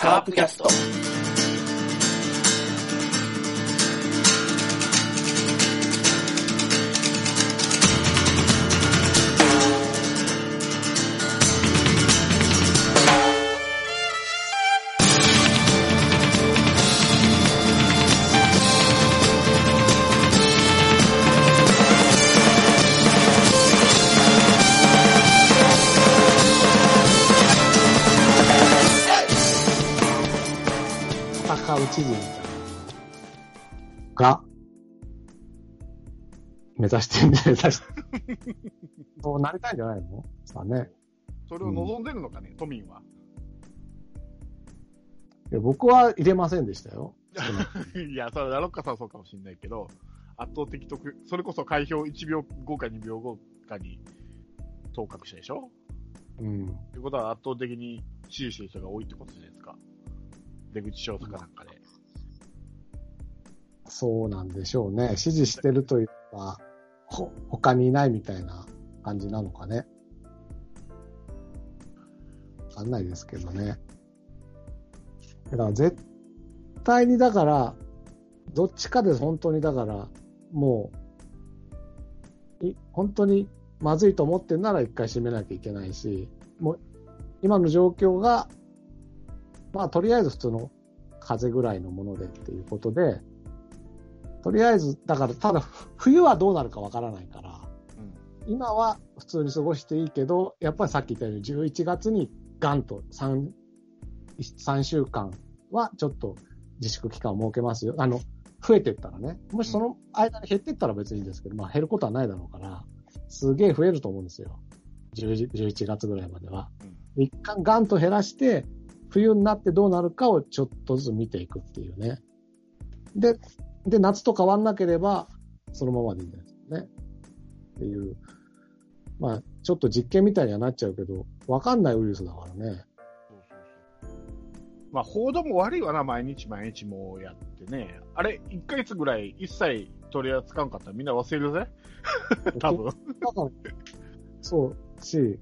カープキャスト。目指してんじゃ、目指して。そうなりたいんじゃないの？さあね。それを望んでるのかね、都民は。いや僕は入れませんでしたよ。いや、それはラロッカさんはそうかもしれないけど、圧倒的得、それこそ開票1秒後か2秒後かに当確者でしょ？うん。ということは圧倒的に支持してる人が多いってことじゃないですか。出口調査かなんかで。そうなんでしょうね。支持してるというか、ほ、他にいないみたいな感じなのかね。わかんないですけどね。だから絶対にだから、どっちかで本当にだから、もう、い本当にまずいと思ってんなら一回閉めなきゃいけないし、もう、今の状況が、まあとりあえず普通の風邪ぐらいのものでっていうことで、とりあえず、だから、ただ、冬はどうなるかわからないから、うん。今は普通に過ごしていいけど、やっぱりさっき言ったように11月にガンと3、3週間はちょっと自粛期間を設けますよ。あの、増えてったらね。もしその間に減ってったら別にいいんですけど、まあ減ることはないだろうから、すげえ増えると思うんですよ。10 11月ぐらいまでは。うん。一回ガンと減らして、冬になってどうなるかをちょっとずつ見ていくっていうね。で、で、夏と変わんなければ、そのままでいいんですよね。っていう。まあ、ちょっと実験みたいにはなっちゃうけど、わかんないウイルスだからね。そうそうそう。まあ、報道も悪いわな、毎日毎日もうやってね。あれ、1ヶ月ぐらい一切取り扱わんかったらみんな忘れるぜ 多分。そうし、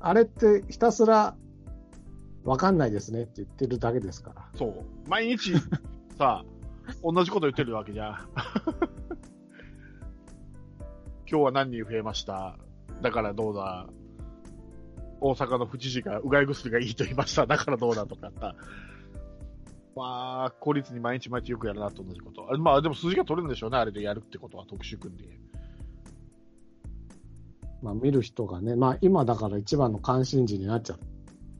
あれってひたすら、わかんないですねって言ってるだけですから。そう。毎日、さ、同じこと言ってるわけじゃん。今日は何人増えました？だからどうだ？大阪の府知事がうがい薬がいいと言いました。だからどうだとかさ。まあ、効率に毎日毎日よくやるなと同じこと。あまあ、でも数字が取れるんでしょうね。あれでやるってことは特殊組んで。まあ見る人がね、まあ今だから一番の関心事になっちゃっ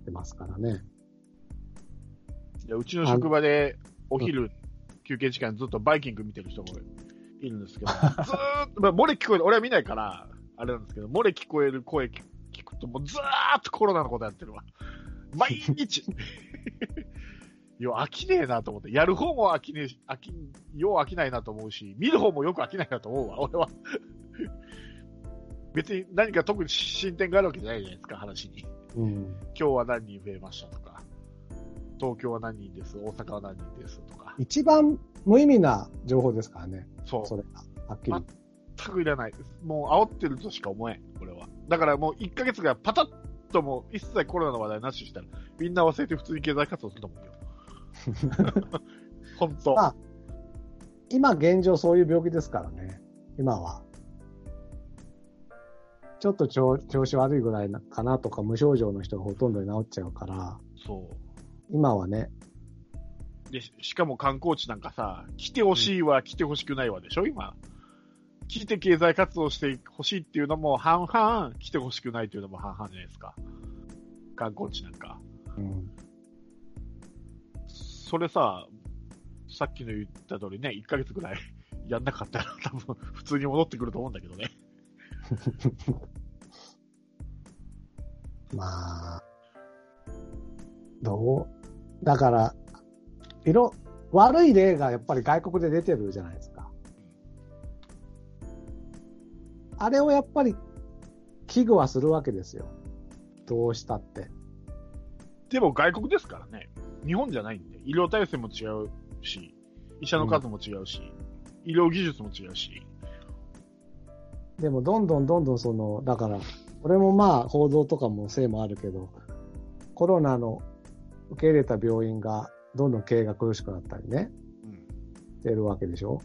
てますからね。いやうちの職場でお昼、休憩時間ずっとバイキング見てる人もいるんですけど、ずーっと、まあ、漏れ聞こえる、俺は見ないから、あれなんですけど、漏れ聞こえる声聞聞くと、もうずーっとコロナのことやってるわ。毎日。いや、飽きねえなと思って。やる方も飽きねえし、飽き、よう飽きないなと思うし、見る方もよく飽きないなと思うわ、俺は。別に何か特に進展があるわけじゃないじゃないですか、話に。うん。今日は何人増えましたとか、東京は何人です、大阪は何人です？とか、一番無意味な情報ですからね。そう、それが。はっきり。全くいらない。もう煽ってるとしか思えん、これは。だからもう1ヶ月がパタッともう一切コロナの話題なしにしたら、みんな忘れて普通に経済活動すると思うよ。本当。まあ今現状そういう病気ですからね。今は。ちょっと調調子悪いぐらいなかなとか無症状の人がほとんどに治っちゃうから、そ今はね、う。で、ししかも観光地なんかさ、来てほしいわ、来てほしくないわでしょ、今。来て経済活動してほしいっていうのも半々、来てほしくないっていうのも半々じゃないですか。観光地なんか。うん、それさ、さっきの言った通りね、1ヶ月ぐらい やんなかったら多分普通に戻ってくると思うんだけどね。まあ、どう？だから、色、悪い例がやっぱり外国で出てるじゃないですか。あれをやっぱり危惧はするわけですよ。どうしたって。でも外国ですからね。日本じゃないんで。医療体制も違うし、医者の数も違うし、医療技術も違うし。でもどんどんどんどんその、だから、俺もまあ報道とかもせいもあるけど、コロナの受け入れた病院がどんどん経営が苦しくなったりね、うん。してるわけでしょ？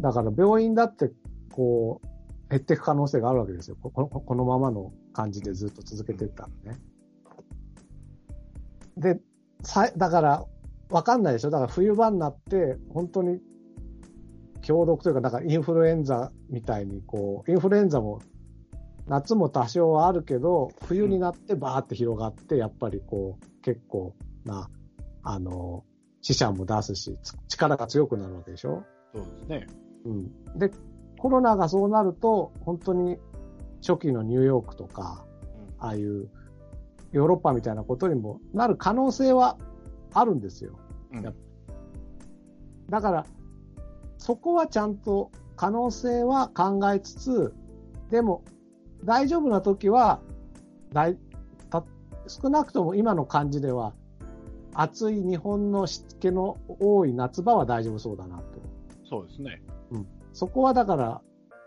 だから病院だって、こう、減っていく可能性があるわけですよ。ここのこのままの感じでずっと続けていったらね。で、さだから、わかんないでしょ？だから冬場になって、本当に、強毒というか、だからインフルエンザみたいに、こう、インフルエンザも、夏も多少はあるけど、冬になってバーって広がって、やっぱりこう、結構な、あの、死者も出すし、つ力が強くなるわけでしょ？そうですね。うん。で、コロナがそうなると、本当に初期のニューヨークとか、ああいうヨーロッパみたいなことにもなる可能性はあるんですよ。うん。だから、そこはちゃんと可能性は考えつつ、でも、大丈夫な時は、大た少なくとも今の感じでは、暑い日本の湿気の多い夏場は大丈夫そうだなと。そうですね。そこはだから、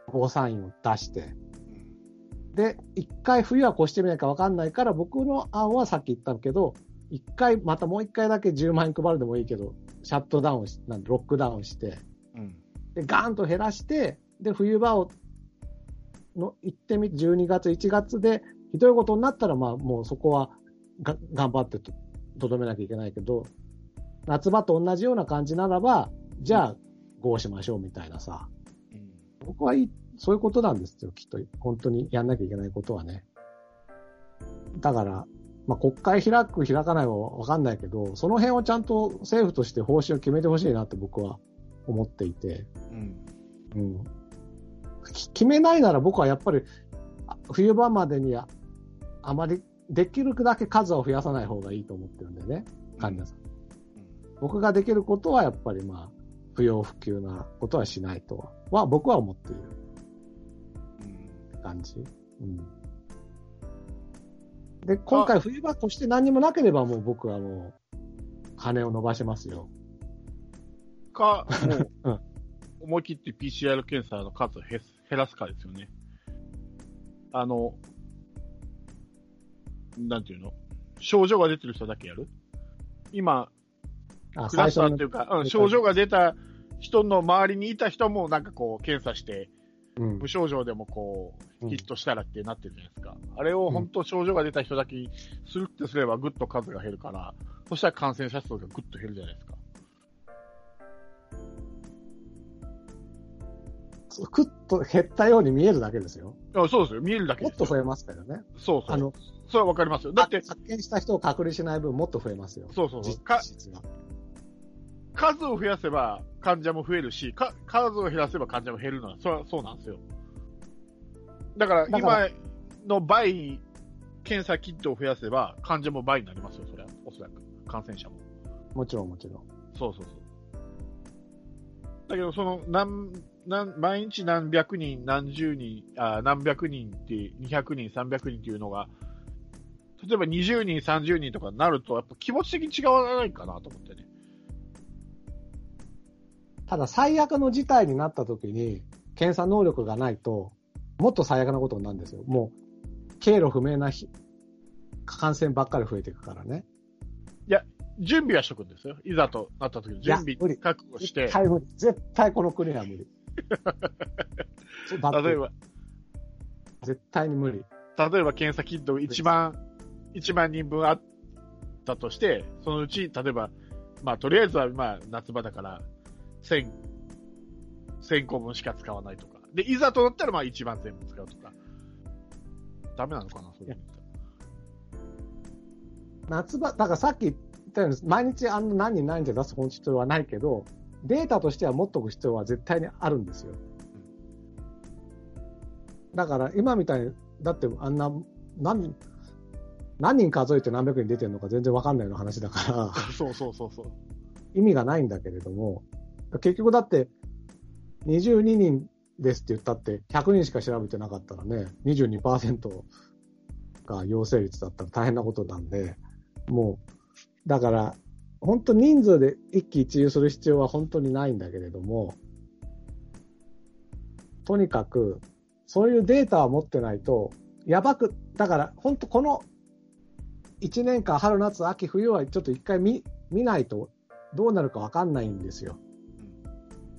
ゴーサインを出して、うん。で、一回冬は越してみないか分かんないから、僕の案はさっき言ったけど、一回、またもう一回だけ10万円配るでもいいけど、シャットダウンし、なんでロックダウンして、うん。で、ガーンと減らして、で、冬場を、の、行ってみて、12月、1月で、ひどいことになったら、まあ、もうそこはが、頑張ってと、とどめなきゃいけないけど、夏場と同じような感じならば、じゃあ、こうしましょうみたいなさ、うん。僕はいい、そういうことなんですよ、きっと。本当にやんなきゃいけないことはね。だから、まあ、国会開く、開かないはわかんないけど、その辺をちゃんと政府として方針を決めてほしいなって僕は思っていて。うん。うん。き決めないなら僕はやっぱり、あ冬場までには、あまり、できるだけ数を増やさない方がいいと思ってるんでね、患者さん。僕ができることはやっぱりまあ、不要不急なことはしないとは、は僕は思っているうん。感じ。うん。で、今回冬場越して何にもなければもう僕はもう、羽を伸ばしますよ。か、もう、うん思い切って PCR 検査の数を減す減らすかですよね。あの、なんていうの？症状が出てる人だけやる？今、あクラスターのっていうか、うん、症状が出た人の周りにいた人もなんかこう検査して、うん無症状でもこう、うんヒットしたらってなってるじゃないですか。あれを本当症状が出た人だけにするってすればぐっと数が減るから、そしたら感染者数がぐっと減るじゃないですか。あそうですよ。見えるだけですよ。もっと増えますからね。そうそう。あの、それはわかりますよ。だって、発見した人を隔離しない分もっと増えますよ。そうそうそう実か。質が。数を増やせば患者も増えるし、か数を減らせば患者も減るのは、それはそうなんですよ。だから、だから今の倍、検査キットを増やせば患者も倍になりますよ、それは。おそらく。感染者も。もちろんもちろん。そうそうそう。だけど、その、何、何、毎日何百人、何十人、あ何百人って、200人、300人っていうのが、例えば20人、30人とかになると、やっぱ気持ち的に違わないかなと思ってね。ただ最悪の事態になった時に、検査能力がないと、もっと最悪なことになるんですよ。もう、経路不明なひ感染ばっかり増えていくからね。準備はしとくんですよ。いざとなった時に準備覚悟して絶、対無理。絶対この国は無理。例えば、絶対に無理。例えば検査キット1万、1万人分あったとして、そのうち、例えば、まあ、とりあえずは、まあ、夏場だから、1000、1000個分しか使わないとか。で、いざとなったら、まあ、1万全部使うとか。ダメなのかな、それ。夏場、だからさっき言ったように、毎日あの何人何人で出す必要はないけど、データとしては持っとく必要は絶対にあるんですよ。だから今みたいに、だってあんな、何、何人数えて何百人出てるのか全然わかんないような話だから、そうそうそうそう。意味がないんだけれども、結局だって、22人ですって言ったって、100人しか調べてなかったらね、22%が陽性率だったら大変なことなんで、もう、だから、本当人数で一喜一憂する必要は本当にないんだけれども、とにかく、そういうデータを持ってないと、やばく、だから本当この1年間、春、夏、秋、冬はちょっと一回見見ないとどうなるか分かんないんですよ。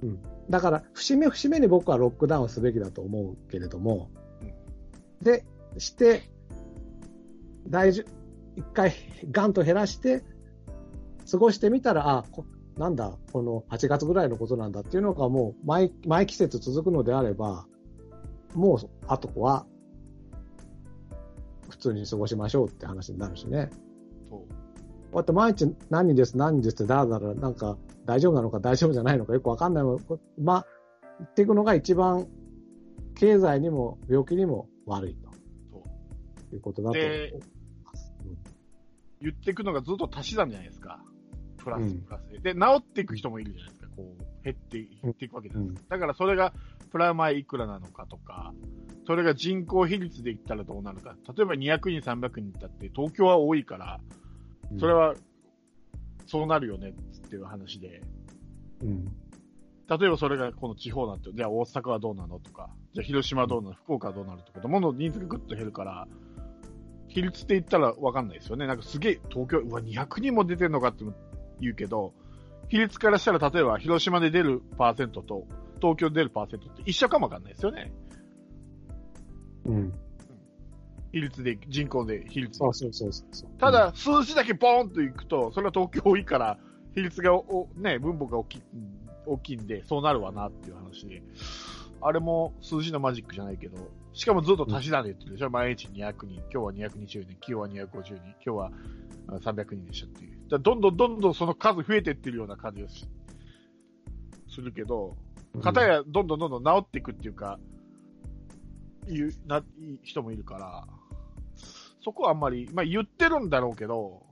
うん、だから、節目節目に僕はロックダウンすべきだと思うけれども、で、して、大丈一回ガンと減らして、過ごしてみたら、あ、こなんだ、この8月ぐらいのことなんだっていうのがもう毎、毎季節続くのであれば、もう、あとは、普通に過ごしましょうって話になるしね。そう。こうやって毎日何人です、何人ですってだらだら、なんか大丈夫なのか大丈夫じゃないのかよくわかんないまあ、言っていくのが一番経済にも病気にも悪いそう。ということだと思いでます。言っていくのがずっと足し算じゃないですか。プラスうんプラスで。で、治っていく人もいるじゃないですか。こう、減って、減っていくわけじゃないですか。だからそれがプラマイいくらなのかとか、それが人口比率で言ったらどうなるか。例えば200人、300人だって、東京は多いから、うんそれ、は、そうなるよねっていう話で、うん。例えばそれがこの地方なんて、じゃあ大阪はどうなのとか、じゃあ広島はどうなの、福岡はどうなるとか、どんどん人数がぐっと減るから、比率って言ったらわかんないですよね。なんかすげえ、東京、うわ、200人も出てんのかって言うけど、比率からしたら例えば広島で出るパーセントと東京で出るパーセントって一緒かもわかんないですよね。うん。比率で、人口で比率でそうそうそうそう。ただ、数字だけボーンといくと、それは東京多いから、比率がお、ね、分母が大きい、大きいんで、そうなるわなっていう話で。あれも数字のマジックじゃないけど、しかもずっと足し算で言ってるでしょ、毎日200人、今日は220人、今日は250人、今日はあ300人でしたっていう。どんどんどんどんその数増えてってるような感じがしするけど、うんかたやどんどんどんどん治っていくっていうか、いう、な、いい人もいるから、そこはあんまり、まあ言ってるんだろうけど、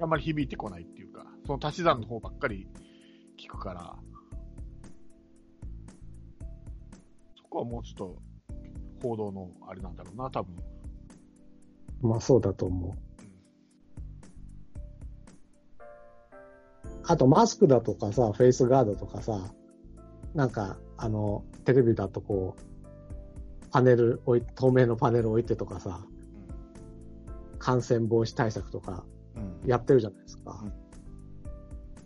あんまり響いてこないっていうか、その足し算の方ばっかり聞くから、そこはもうちょっと報道のあれなんだろうな、多分。まあそうだと思う。あとマスクだとかさ、フェイスガードとかさ、なんか、あの、テレビだとこう、パネル置い、透明のパネル置いてとかさ、感染防止対策とかうん。やってるじゃないですか。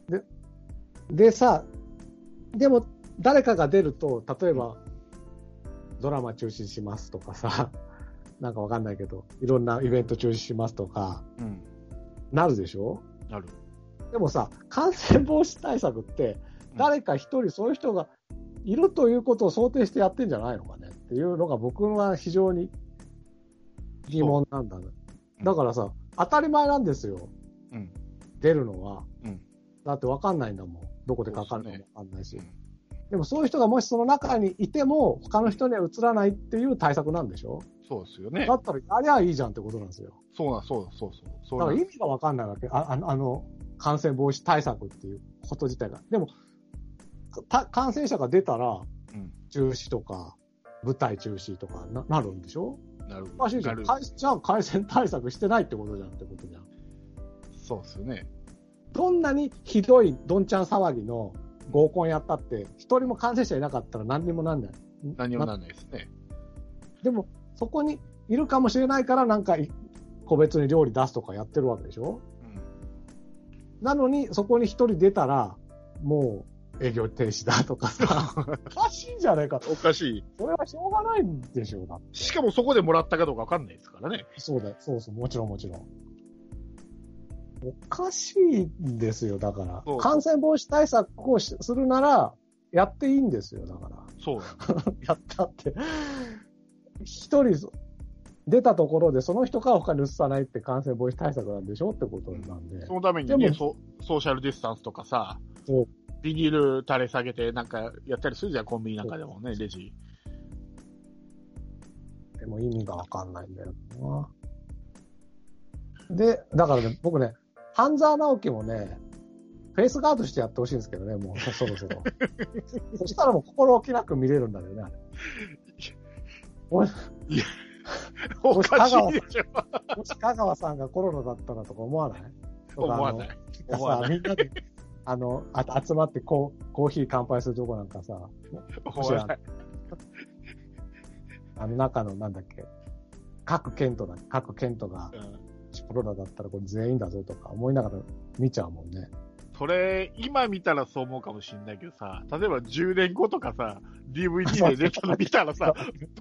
で、でさ、でも誰かが出ると、例えば、ドラマ中止しますとかさ、なんかわかんないけど、いろんなイベント中止しますとか、うん。なるでしょ？なる。でもさ、感染防止対策って、誰か一人そういう人がいるということを想定してやってんじゃないのかねっていうのが僕は非常に疑問なんだね。うんだからさ、当たり前なんですよ。うん。出るのは。うんだってわかんないんだもん。どこでかかるかもわかんないし。うんでもそういう人がもしその中にいても、他の人には移らないっていう対策なんでしょ？そうですよねだ。ったらやりゃいいじゃんってことなんですよ。そうな、そうそうそう。そうだなから意味がわかんないわけ。ああの感染防止対策っていうこと自体が。でも、た感染者が出たら、うん。中止とか、舞台中止とかななるんでしょ？なる。おかしいじゃ。なんるかいじゃあ感染対策してないってことじゃんってことじゃん。そうですよね。どんなにひどいどんちゃん騒ぎの合コンやったって、一人も感染者いなかったら何にもなんない。何もならないですね。でも、そこにいるかもしれないから、なんかい、個別に料理出すとかやってるわけでしょ？うん。なのに、そこに一人出たら、もう営業停止だとかさ、おかしいんじゃないかと。おかしい。それはしょうがないんでしょうだって。しかもそこでもらったかどうかわかんないですからね。そうだよ。そうそう、もちろんもちろん。おかしいんですよ、だから。感染防止対策をしするなら、やっていいんですよ、だから。そう。やったって。一人出たところで、その人から他に移さないって感染防止対策なんでしょってことなんで。そのためにねでもソ、ソーシャルディスタンスとかさビニール垂れ下げてなんかやったりするじゃん、コンビニなんかでもね、レジ。でも意味がわかんないんだよな。で、だからね、僕ね、半沢直樹もね、フェイスガードしてやってほしいんですけどね、もうそそろそろ。そしたらもう心置きなく見れるんだよね、あれ。俺 おかしいでしょ。もし香川さんがコロナだったらとか思わない？思わない。とか思わないさみんなで、あの、あ集まってコーコーヒー乾杯するとこなんかさ、思わない。あの中のなんだっけ、各県都だ、各県都がうんコロナだったらこれ全員だぞとか思いながら見ちゃうもんね。それ、今見たらそう思うかもしれないけどさ、例えば10年後とかさ、DVD で出たの見たらさ、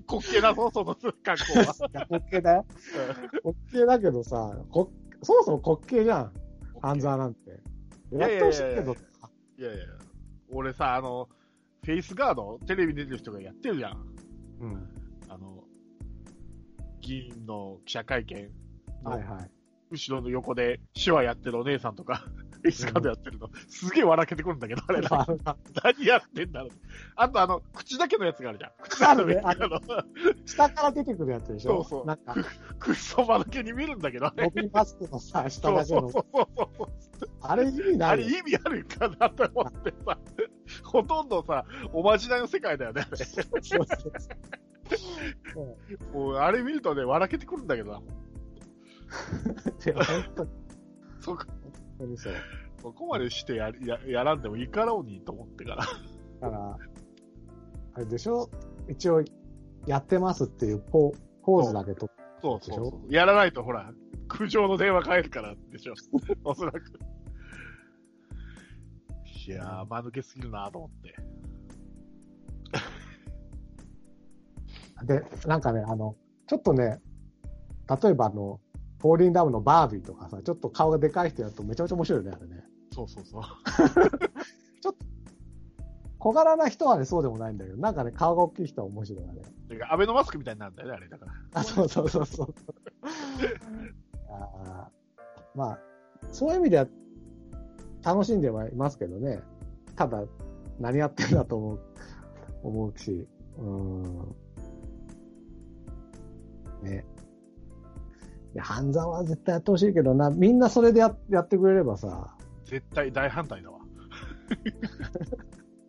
滑稽なそう、その格好は。いや、滑稽だよ。滑稽だけどさ、こそもそも滑稽じゃん。半沢なんて。やってほしいけど。いやいや、俺さ、あの、フェイスガード、テレビ出てる人がやってるじゃん。うん。あの、議員の記者会見のはいはい。後ろの横で手話やってるお姉さんとか、フェイスガードやってるの、すげえ笑けてくるんだけど、あれな、何やってんだろう。あとあの、口だけのやつがあるじゃん。口だけのやつがあの、下から出てくるやつでしょ？そうそう。なんか、くっそまだけに見るんだけど、あれ。ボビーマスクのさ、下そうだけの。そうそうそう。あれ意味なあれ。意味あるかなと思ってさ、ほとんどさ、おまじないの世界だよね、あれそうそうそう。もうあれ見るとね、笑けてくるんだけど。な。いや、本当に、そう。ここまでしてやややらんでもいいかろうにと思ってから。だから、あれでしょ？一応、やってますっていうポポーズだけと。そうそうそう。やらないとほら、苦情の電話返るからでしょ。おそらく。いやー、間抜けすぎるなと思って。で、なんかね、あの、ちょっとね、例えばあの、フォーリンダムのバービーとかさ、ちょっと顔がでかい人やるとめちゃめちゃ面白いよね、あれね。そうそうそう。小柄な人はね、そうでもないんだけど、なんかね、顔が大きい人は面白いよね。てか、アベノマスクみたいになるんだよね、あれだから。あ、そうそうそうそう。あーまあ、そういう意味では楽しんではいますけどね。ただ、何やってんだと思う、思うし。うーん。ね。いや、半沢は絶対やってほしいけどな、みんなそれでややってくれればさ、絶対大反対だわ。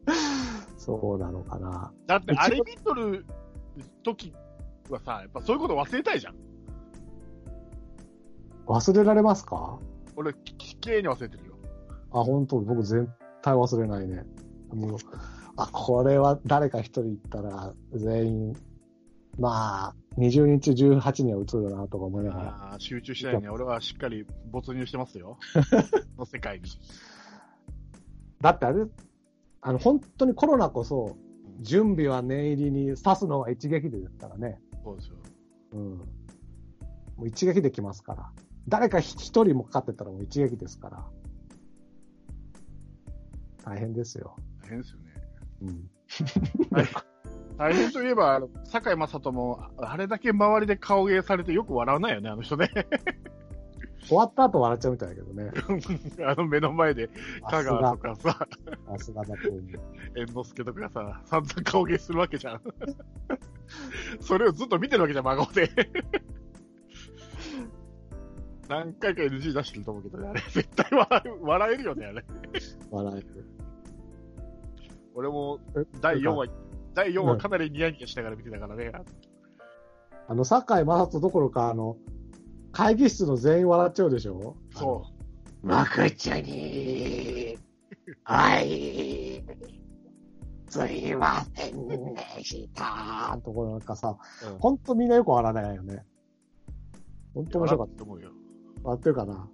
そうなのかな。だって、あれ見とる時はさ、やっぱそういうこと忘れたいじゃん。忘れられますか？俺、きれいに忘れてるよ。あ、本当？僕絶対忘れないね。もう、あ、これは誰か一人言ったら全員、まあ、20人中18人は映るよなとか思いながら。集中しないように、俺はしっかり没入してますよ。の世界に。だってあれ、あの、本当にコロナこそ、準備は念入りに刺すのは一撃でですからね。そうですよ。うん。もう一撃できますから。誰か一人もかかってたらもう一撃ですから。大変ですよ。大変ですよね。うん。大変といえば、あの堺雅人も、ああれだけ周りで顔芸されてよく笑わないよね、あの人ね。終わった後笑っちゃうみたいだけどね。あの目の前で、香川とかさ、さすがだと。猿之助とかさ、散々顔芸するわけじゃん。それをずっと見てるわけじゃん、真顔で。何回か NG 出してると思うけどね、あれ。絶対笑え笑えるよね、あれ。笑える。俺も、え第4話、第4話かなりニヤニヤしながら見てたからね。あの、堺雅人どころか、あの、会議室の全員笑っちゃうでしょ？そう。う。まくちゃに、はい、すいませんでした。ところなんかさ、うんほんとみんなよく笑わないよね。ほんと面白かっ笑うと思うよ。た。笑ってるかな？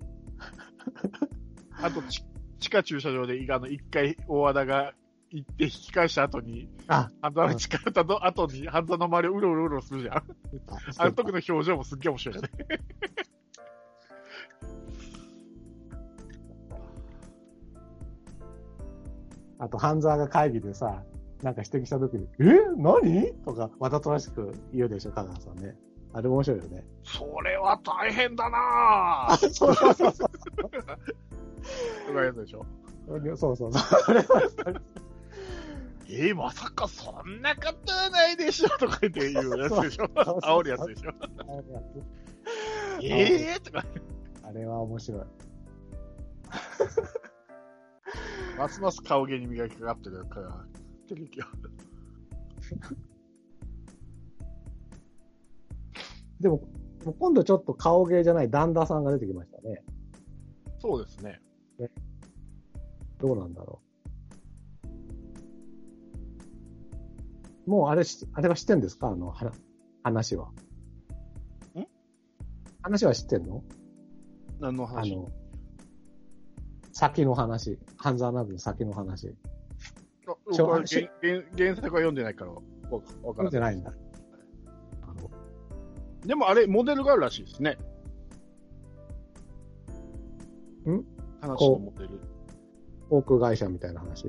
あと、ち地下駐車場で、あの、一回、大和田が行って引き返した後に、あ、半沢に近寄ったの後に、半沢の周りをうろうろうろするじゃん。あの時の表情もすっげえ面白いよね。あと、半沢が会議でさ、なんか指摘した時に、え？何？とか、わざとらしく言うでしょ、香川さんね。あれ面白いよね。それは大変だなぁそうそうそうそう。とかやつでしょ。そうそうそう。えー、まさかそんなことはないでしょとか言って言うやつでしょ。煽るやつでしょ。えーとか。あれは面白い。ますます顔芸に磨きかかってるから、テレビは。でも、もう今度ちょっと顔芸じゃない旦那さんが出てきましたね。そうですね。どうなんだろう。もうあれし、あれは知ってんですか？あの、は話は。ん？話は知ってんの？あ何の話？の、先の話。半沢直樹の先の話。原原原作は読んでないからわわからない。見てないんだ。でもあれ、モデルがあるらしいですね。ん？話のモデル。航空会社みたいな話？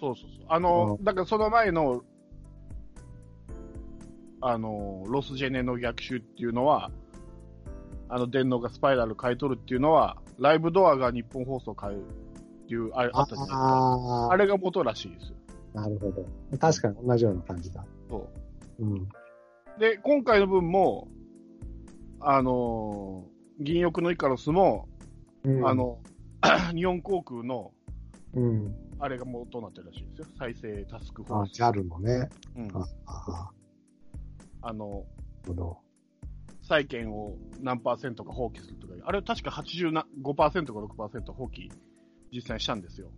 そうそうそう。あの、だからその前の、あの、ロスジェネの逆襲っていうのは、あの、電脳がスパイラル買い取るっていうのは、ライブドアが日本放送買うっていう、ああったじゃないですか。ああれが元らしいですよ。あ、なるほど。確かに同じような感じだ。そう。うん。で、今回の分も、あのー銀翼のイカロスも、うんあ、の、日本航空の、うん。あれが元になってるらしいですよ。再生タスクフォあー、ス。JAL のね。うんああ、あの。債券を何パーセントか放棄するとか、あれ確か85%か6%放棄実際にしたんですよ。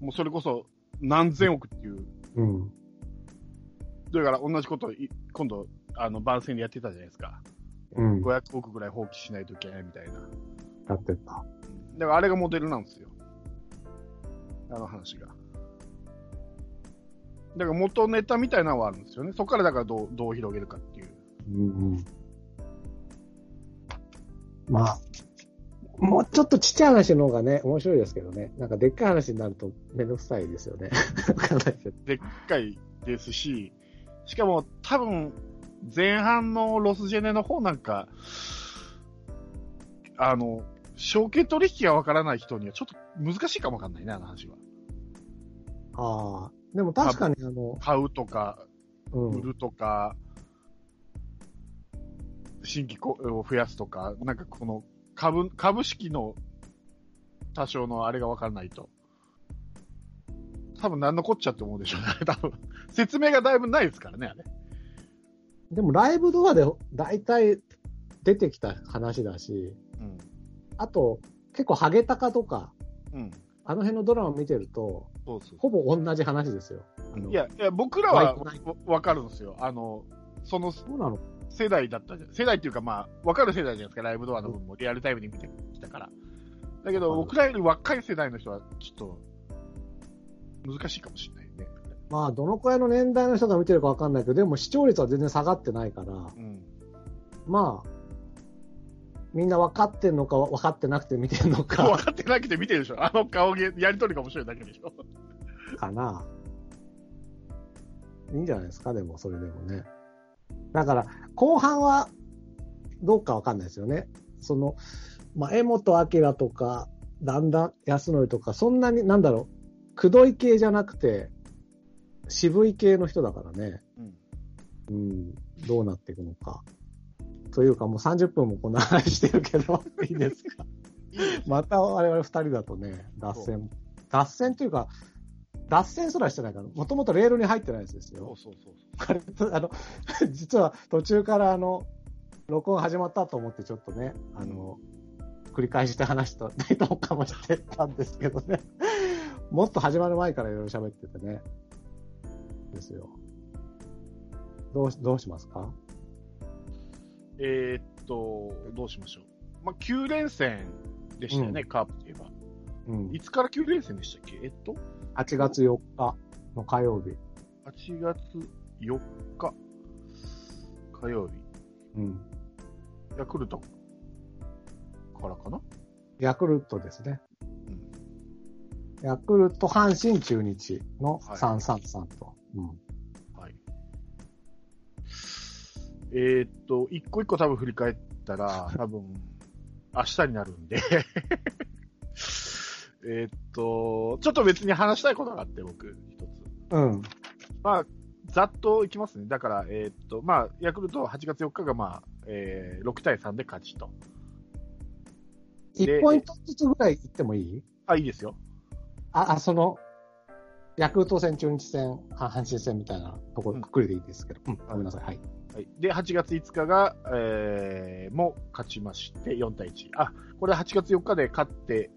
もうそれこそ何千億っていう。うん。だから同じことい今度、あの、番宣でやってたじゃないですか。うん。500億ぐらい放棄しないといけないみたいな。やってた。だからあれがモデルなんですよ。あの話が。だから元ネタみたいなのはあるんですよね。そこからだからどうどう広げるかっていう。うんうん。まあ、もうちょっとちっちゃい話の方がね、面白いですけどね。なんかでっかい話になるとめんどくさいですよね。でっかいですし、しかも多分前半のロスジェネの方なんか、あの、証券取引がわからない人にはちょっと難しいかもわかんないね、あの話は。ああ、でも確かにあの、買うとか、うん売。るとか、新規こを増やすとか、なんかこの株、株式の多少のあれがわからないと。多分何のこっちゃって思うでしょうね、多分。説明がだいぶないですからね、あれ。でもライブドアで大体出てきた話だし、うん。あと結構ハゲタカとか、うん。あの辺のドラマ見てると、そうそうほぼ同じ話ですよ。いや、いや、僕らはわかるんですよ。あの、そのそうなの？世代だったじゃん。世代っていうかまあ、わかる世代じゃないですか、ライブドアの分もリアルタイムに見てきたから。だけど、はい僕らより若い世代の人は、ちょっと、難しいかもしれないね。まあ、どのくらいの年代の人が見てるかわかんないけど、でも視聴率は全然下がってないから、うん。まあ、みんな分かってんのか分かってなくて見てんの分か、かってなくて見てるでしょ。あの顔芸、やりとりが面白いだけでしょ。かな。いいんじゃないですか、でも、それでもね。だから、後半は、どうか分かんないですよね。その、まあ、江本明とか、だんだん安則とか、そんなに、なんだろう、くどい系じゃなくて、渋い系の人だからね。うん。うん、どうなっていくのか。というか、もう30分もこんな話してるけど、いいですか。また我々二人だとね、脱線。脱線というか、脱線すらしてないから、もともとレールに入ってないやつですそうよ。そうそう。あ れあの、実は途中からあの、録音始まったと思ってちょっとね、あの、繰り返して話したないとかもしてたんですけどね。もっと始まる前からいろいろ喋っててね。ですよ。どうし、どうしますか？えーっと、どうしましょう。まあ、9連戦でしたよね、カープといえば。うんい。つから9連戦でしたっけ？えっと、8月4日の火曜日。8月4日、火曜日。うん。ヤクルトからかな？ヤクルトですね。うん。ヤクルト、阪神、中日のはい333と。うん。はい。えーっと、一個一個多分振り返ったら、多分、明日になるんで。えーっと、ちょっと別に話したいことがあって、僕、一つ。うん。まあ、ざっといきますね。だから、えーっと、まあ、ヤクルト8月4日が、まあ、えー、6対3で勝ちと。1ポイントずつぐらい言ってもいい？あ、いいですよ。あ、あ、その、ヤクルト戦、中日戦、あ阪神戦みたいなところ、うんくくりでいいですけど。うん、ごめんなさい。はい。はい。で、8月5日が、えー、も勝ちまして、4対1。あ、これ8月4日で勝って、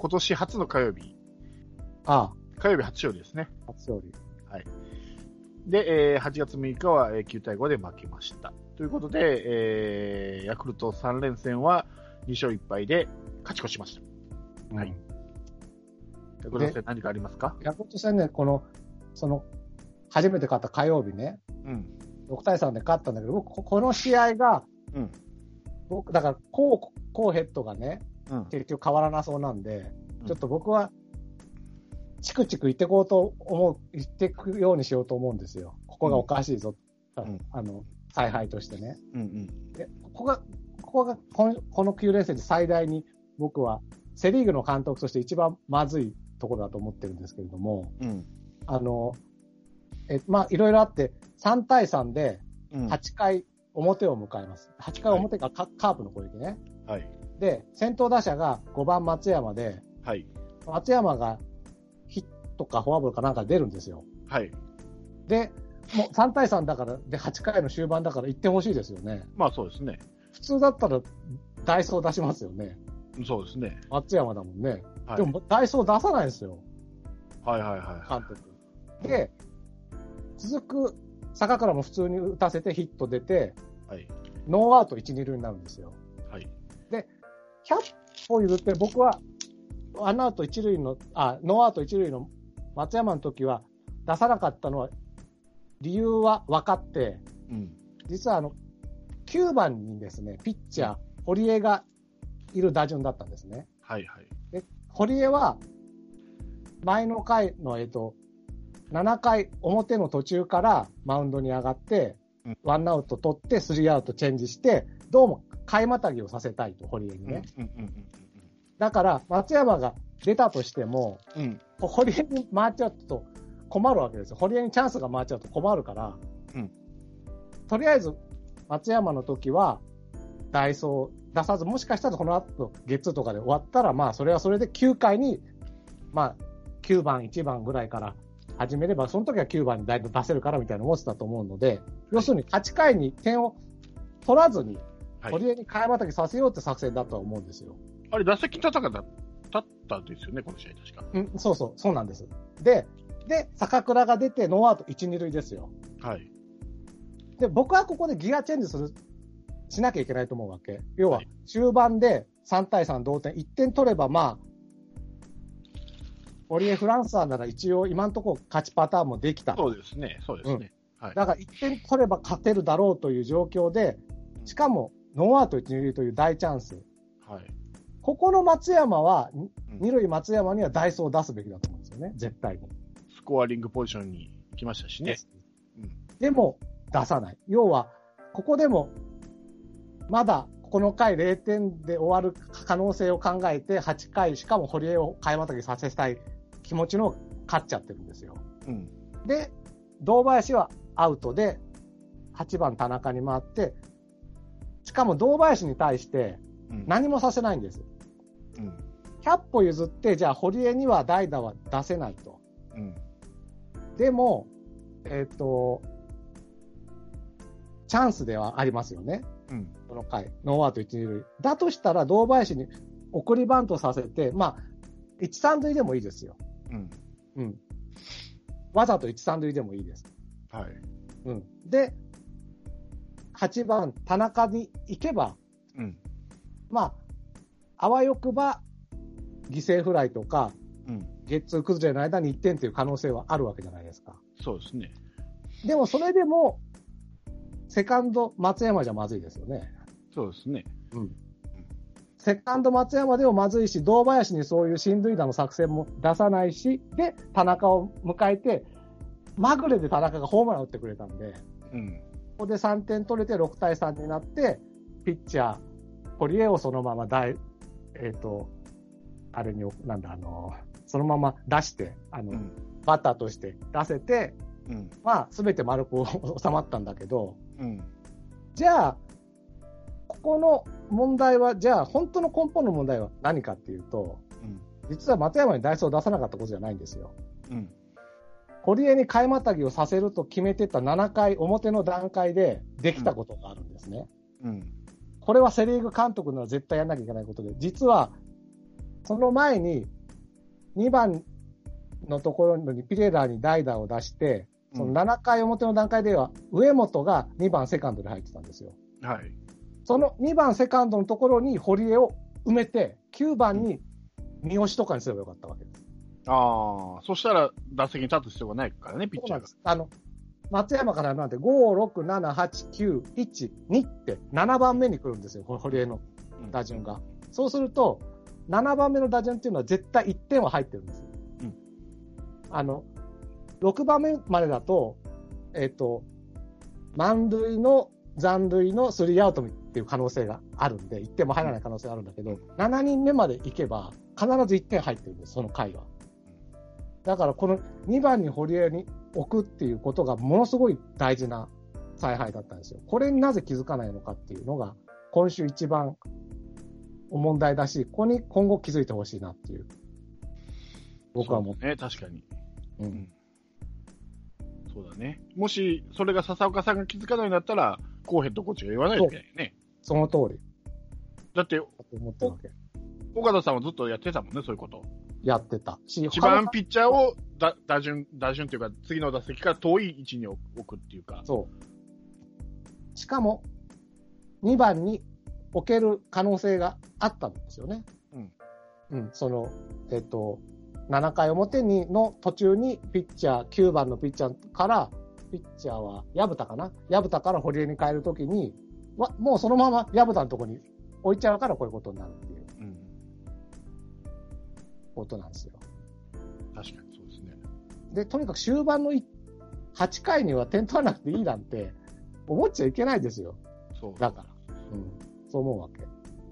今年初の火曜日、あ火曜日初勝利ですね。あ、初勝利。で、えー、8月6日はえー9対5で負けました。ということで、えー、ヤクルト3連戦は2勝1敗で、勝ち越しました。うんはいヤクルト戦何かありますか？ヤクルト戦ね、この、その、初めて勝った火曜日ね、うん。6対3で勝ったんだけど、僕、ここの試合が、うん。僕、だから、コー、コーヘッドがね、うん。結局変わらなそうなんで、うんちょっと僕は、チクチク言ってこうと思う、言っていくようにしようと思うんですよ。ここがおかしいぞ。んあの、采配としてね。うんうん。で、ここが、ここがこの、この9連戦で最大に僕は、セリーグの監督として一番まずいところだと思ってるんですけれども、うん。あの、え、まあ、いろいろあって、3対3でうん。8回表を迎えます。8回表がカカープの攻撃ね。はい。で、先頭打者が5番松山で、はい。松山がヒットかフォアボールかなんか出るんですよ。はい。で、もう3対3だから、で、8回の終盤だから1点欲しいですよね。まあそうですね。普通だったらダイソー出しますよね。そうですね。松山だもんね。はい。でも、ダイソー出さないんですよ、はいはいは監督。で、続く坂倉も普通に打たせてヒット出て、い。はい。ノーアウト1、2塁になるんですよ。はい。100歩譲って僕は、ワンアウト1塁の、あ、ノーアウト1塁の松山の時は出さなかったのは、理由は分かって、うん。実はあの、9番にですね、ピッチャー、堀江がいる打順だったんですね。はいはい。堀江は、前の回の、えっと、7回表の途中からマウンドに上がってうん、ワンアウト取って、スリーアウトチェンジして、どうも買いまたぎをさせたいと、堀江にね。だから、松山が出たとしても、うん。堀江に回っちゃうと困るわけですよ。堀江にチャンスが回っちゃうと困るから、うんとりあえず、松山の時は、ダイソー出さず、もしかしたらこの後、ゲッツーとかで終わったら、まあ、それはそれで9回に、まあ、9番、1番ぐらいから始めれば、その時は9番にだいぶ出せるからみたいな思ってたと思うので、要するに8回に点を取らずに、はい。堀江に替えまたぎさせようって作戦だとは思うんですよ。あれ、打席立たなかったったですよね、この試合確か。うん、そうそう、そうなんです。で、で、坂倉が出て、ノーアウト1、2塁ですよ。はい。で、僕はここでギアチェンジする、しなきゃいけないと思うわけ。要ははい、終盤で3対3同点、1点取れば、まあ、オリエ・フランサーなら一応今のところ勝ちパターンもできた。そうですね、そうですね。はい。だから1点取れば勝てるだろうという状況で、しかもノーアウト1、2塁という大チャンス。はい。ここの松山は、うん二塁松山にはダイソーを出すべきだと思うんですよね、絶対に。スコアリングポジションに行きましたしね。うん。でも出さない。要は、ここでも、まだこの回0点で終わる可能性を考えて、8回、しかも堀江を替えまたぎさせたい気持ちの勝っちゃってるんですよ。うん。で、堂林はアウトで、8番田中に回って、しかも堂林に対してうん。何もさせないんです。うん。100歩譲って、じゃあ堀江には代打は出せないと。うん。でも、えっ、と、チャンスではありますよね。うん。この回、ノーアウト1、2塁。だとしたら、堂林に送りバントさせて、まあ、1、3塁でもいいですよ。うん。うん。わざと1、3塁でもいいです。はい。うん。で、8番、田中に行けば、うん。まあ、あわよくば、犠牲フライとか、うん。ゲッツー崩れの間に1点という可能性はあるわけじゃないですか。そうですね。でも、それでも、セカンド、松山じゃまずいですよね。そうですね。セカンド松山でもまずいし、堂林にそういう進塁打の作戦も出さないし、で、田中を迎えて、まぐれで田中がホームラン打ってくれたんで、うん。ここで3点取れて6対3になって、ピッチャー、堀江をそのまま大、えっ、と、あれに、なんだ、あの、そのまま出して、あの、うん。バッターとして出せて、うん。まあ、すべて丸く収まったんだけど、うん。じゃあ、ここの問題は、じゃあ、本当の根本の問題は何かっていうと、うん。実は松山にダイソーを出さなかったことじゃないんですよ。うん。堀江に替えまたぎをさせると決めてた7回表の段階でできたことがあるんですね。うん。これはセ・リーグ監督なら絶対やんなきゃいけないことで、実は、その前に、2番のところにピレラーに代打を出して、その7回表の段階では、上本が2番セカンドで入ってたんですよ。はい。その2番セカンドのところに堀江を埋めて、9番に三好とかにすればよかったわけです。ああ、そしたら打席に立つ必要がないからね、ピッチャーが。あの、松山からなんて5、6、7、8、9、1、2って7番目に来るんですよ、この堀江のうん打順が。そうすると、7番目の打順っていうのは絶対1点は入ってるんです。うんあの、6番目までだと、えっ、と、満塁の残塁のスリーアウトっていう可能性があるんで、1点も入らない可能性があるんだけど、7人目まで行けば、必ず1点入ってるんです、その回は。だから、この2番に堀江に置くっていうことがものすごい大事な采配だったんですよ。これになぜ気づかないのかっていうのが、今週一番問題だし、ここに今後気づいてほしいなっていう、僕は思って。ね、確かに。ううんん。そうだね。もし、それが笹岡さんが気づかないんだったら、コーヘッドコーチが言わないといけないよね。その通りだって、思ってるわけ。岡田さんはずっとやってたもんね、そういうこと。やってたし、一番ピッチャーをだ打順、打順というか、次の打席から遠い位置に置くっていうか。そう。しかも、2番に置ける可能性があったんですよね。うん。うん、その、えっ、と、7回表にの途中にピッチャー、9番のピッチャーから、ピッチャーは薮田かな？薮田から堀江に変えるときに、わもうそのまま薮田のところに置いちゃうからこういうことになるっていううん。ことなんですよ。確かにそうですね。で、とにかく終盤のい8回には点取らなくていいなんて思っちゃいけないですよ。そう。だから。うん。そう思うわけ。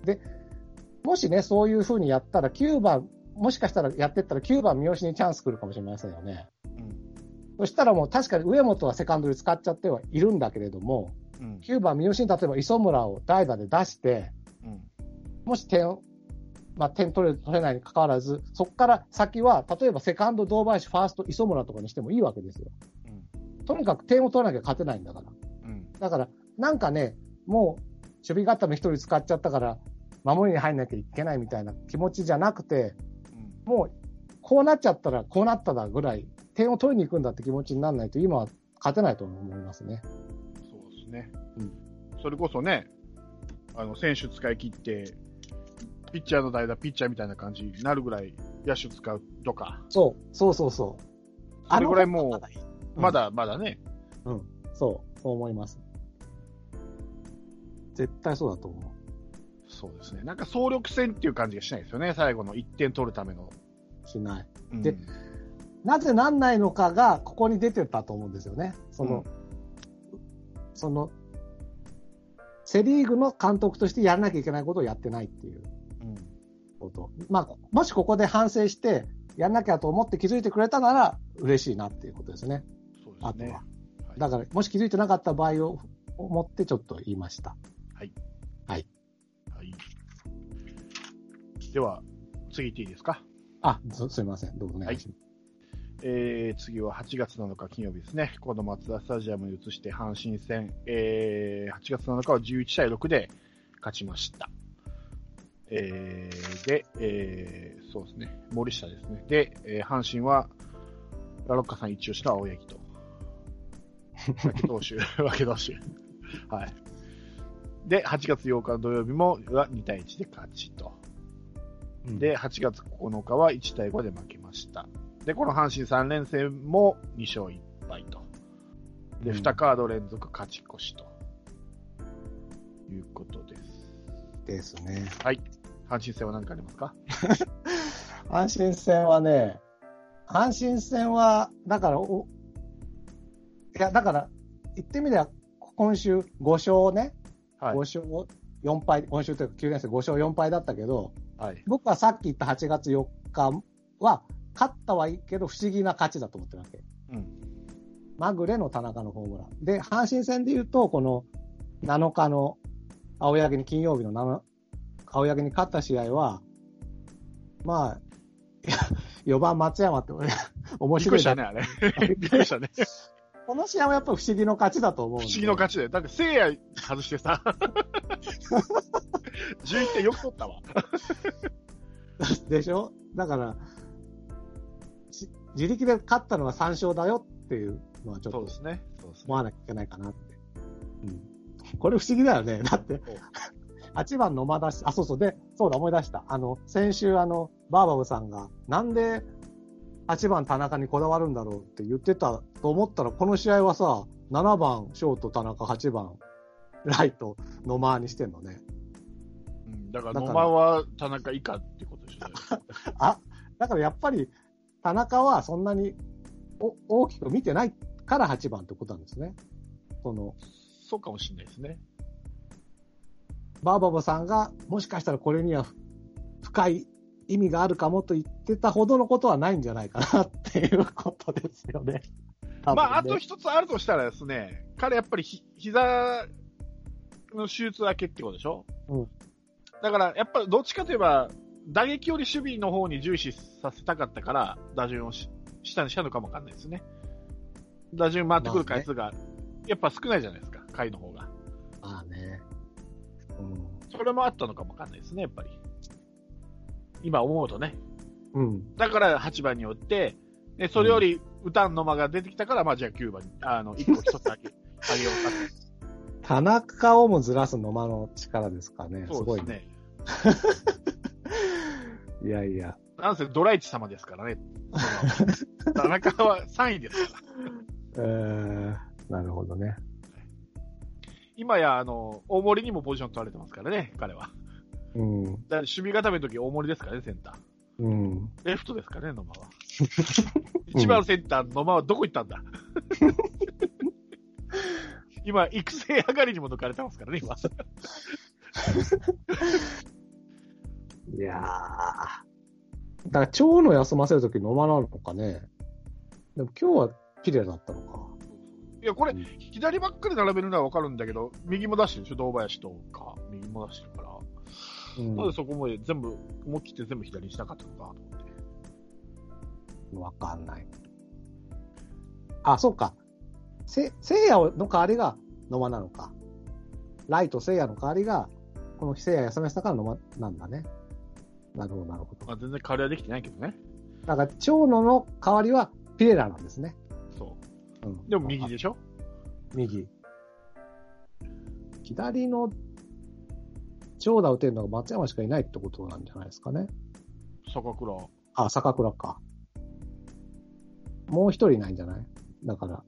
で、もしね、そういう風にやったら、9番、もしかしたらやってったら9番三好にチャンス来るかもしれませんよね。うん。そしたらもう確かに上本はセカンドで使っちゃってはいるんだけれども、うん。9番三好に例えば磯村を代打で出して、うん。もし点を、まあ、点取れる取れないに関わらず、そこから先は、例えばセカンド堂林、ファースト磯村とかにしてもいいわけですよ。とにかく点を取らなきゃ勝てないんだから。うん。だから、なんかね、もう、守備固め一人使っちゃったから、守りに入んなきゃいけないみたいな気持ちじゃなくて、うん。もう、こうなっちゃったら、こうなっただぐらい、点を取りに行くんだって気持ちにならないと、今は勝てないと思いますね。そうですね。うんそれこそね、あの、選手使い切って、ピッチャーの代打、ピッチャーみたいな感じになるぐらい野手使うとか、そう、そうそうそう。それぐらいもうまだうんまだまだね、そう、そう思います。絶対そうだと思そうですね。なんか総力戦っていう感じがしないですよね、最後の1点取るための。う。しない。うんでなぜなんないのかが、ここに出てたと思うんですよね。その、その、セリーグの監督としてやらなきゃいけないことをやってないっていううんこと。まあ、もしここで反省して、やんなきゃと思って気づいてくれたなら、嬉しいなっていうことですね。そうですね。あとは。はいだから、もし気づいてなかった場合を思ってちょっと言いました。はい。はい。はい。では、次行っていいですか？あ、すすみません。どうぞお願いします。えー、次は8月7日金曜日ですね。この松田スタジアムに移して阪神戦、えー、8月7日は11対6で勝ちました。えー、で、えー、そうですね。森下ですね。で、えー、阪神は、ラロッカさん一押しの青柳と。分け投手、分け投手。はい。で、8月8日の土曜日もは2対1で勝ちと。うんで、8月9日は1対5で負けました。で、この阪神3連戦も2勝1敗と。で、うん2カード連続勝ち越しと。いうことです。ですね。はい。阪神戦は何かありますか阪神戦はね、阪神戦は、だから、おい。や、だから、言ってみれば、今週5勝ね、はい。5。勝4敗、今週とい。うか9連戦5勝4敗だったけど、はい。僕はさっき言った8月4日は、勝ったはい。い。けど不思議な勝ちだと思ってるわけ。うん。まぐれの田中のホームラン。で、阪神戦で言うと、この7日の青柳に金曜日の7青柳に勝った試合は、まあ、4番松山って俺 面白いなびっくりしたね、あれ。びっくりしたね。この試合はやっぱり不思議の勝ちだと思う不思議の勝ちで。だって、聖夜外してさ、11点よく取ったわ。でしょ？だから、し自力で勝ったのは3勝だよっていうのはちょっとそうです。思わなきゃいけないかなって。うん。これ不思議だよね。だって8番野間だし、あ、そうそう、で、そうだ、思い出した。あの、先週、あの、バーバブさんが、なんで8番田中にこだわるんだろうって言ってたと思ったら、この試合はさ、7番ショート田中、8番ライト野間にしてんのね。うん、だからだから野間は田中以下ってことでしょ。あ、だからやっぱり、田中はそんなにお大きく見てないから8番ってことなんですね。その、そうかもしれないですね。バーバブさんが、もしかしたらこれにはふ深い意味があるかもと言ってたほどのことはないんじゃないかなっていうことですよね。ねまあ、あと一つあるとしたらですね、彼やっぱりひ膝の手術明けってことでしょ？うんだから、やっぱりどっちかといえば、打撃より守備の方に重視させたかったから、打順をし下にしたのかもわかんないですね。打順回ってくる回数が、やっぱ少ないじゃないですか、回の方が。それもあったのかもわかんないですね、やっぱり。今思うとね。うん。だから8番によって、でそれより歌の間が出てきたから、まあじゃあ9番に、あの、1個1つ あげ、あげようか。田中をもずらす野間の力ですかね。すごいね。そうですね。いやいや。なんせドライチ様ですからね。田中は3位ですから。えー、なるほどね。今や、あの、大森にもポジション取られてますからね、彼は。うん。だから守備固めの時大森ですからね、センター。うん。レフトですからね、野間は。一番センター、野間はどこ行ったんだ？今、育成上がりにも抜かれてますからね、今。いやー。だから、蝶野休ませるとき野間なのかね。でも今日はピレだったのか。いや、これうん、左ばっかり並べるのはわかるんだけど、右も出してるでしょ、堂林とか、右も出してるから。うんなぜそこまで全部、思い切って全部左にしたかったのかなと思って。わかんない。あ、そうか。せ、聖夜の代わりが野間なのか。ライト聖夜の代わりが、この聖夜休ませたから野間なんだね。なるほど、なるほど。まあ、全然変わりはできてないけどね。だから、長野の代わりはピレラなんですね。そう。うん。でも右でしょ？右。左の長打打てるのが松山しかいないってことなんじゃないですかね。坂倉。あ、坂倉か。もう一人いないんじゃない？だから。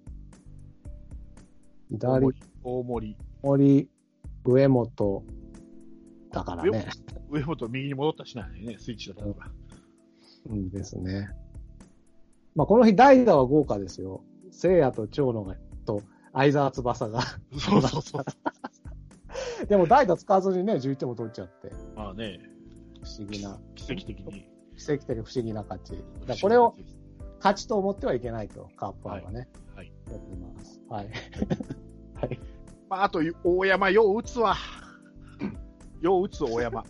大左、森。大森。森、上本、だからね。上本右に戻ったしないね、スイッチだったから。うんですね。まあ、この日代打は豪華ですよ。聖夜と長野が、と、相沢翼が。そうそうそう。でも代打使わずにね、11点も取っちゃって、まあね、不思議な、奇跡的に。奇跡的不思議な勝ち。だこれを勝ちと思ってはいけないと、カープファンはね。はい。やってます。はい。はい。まあ、あと、大山、よう打つわ。よう打つ大山。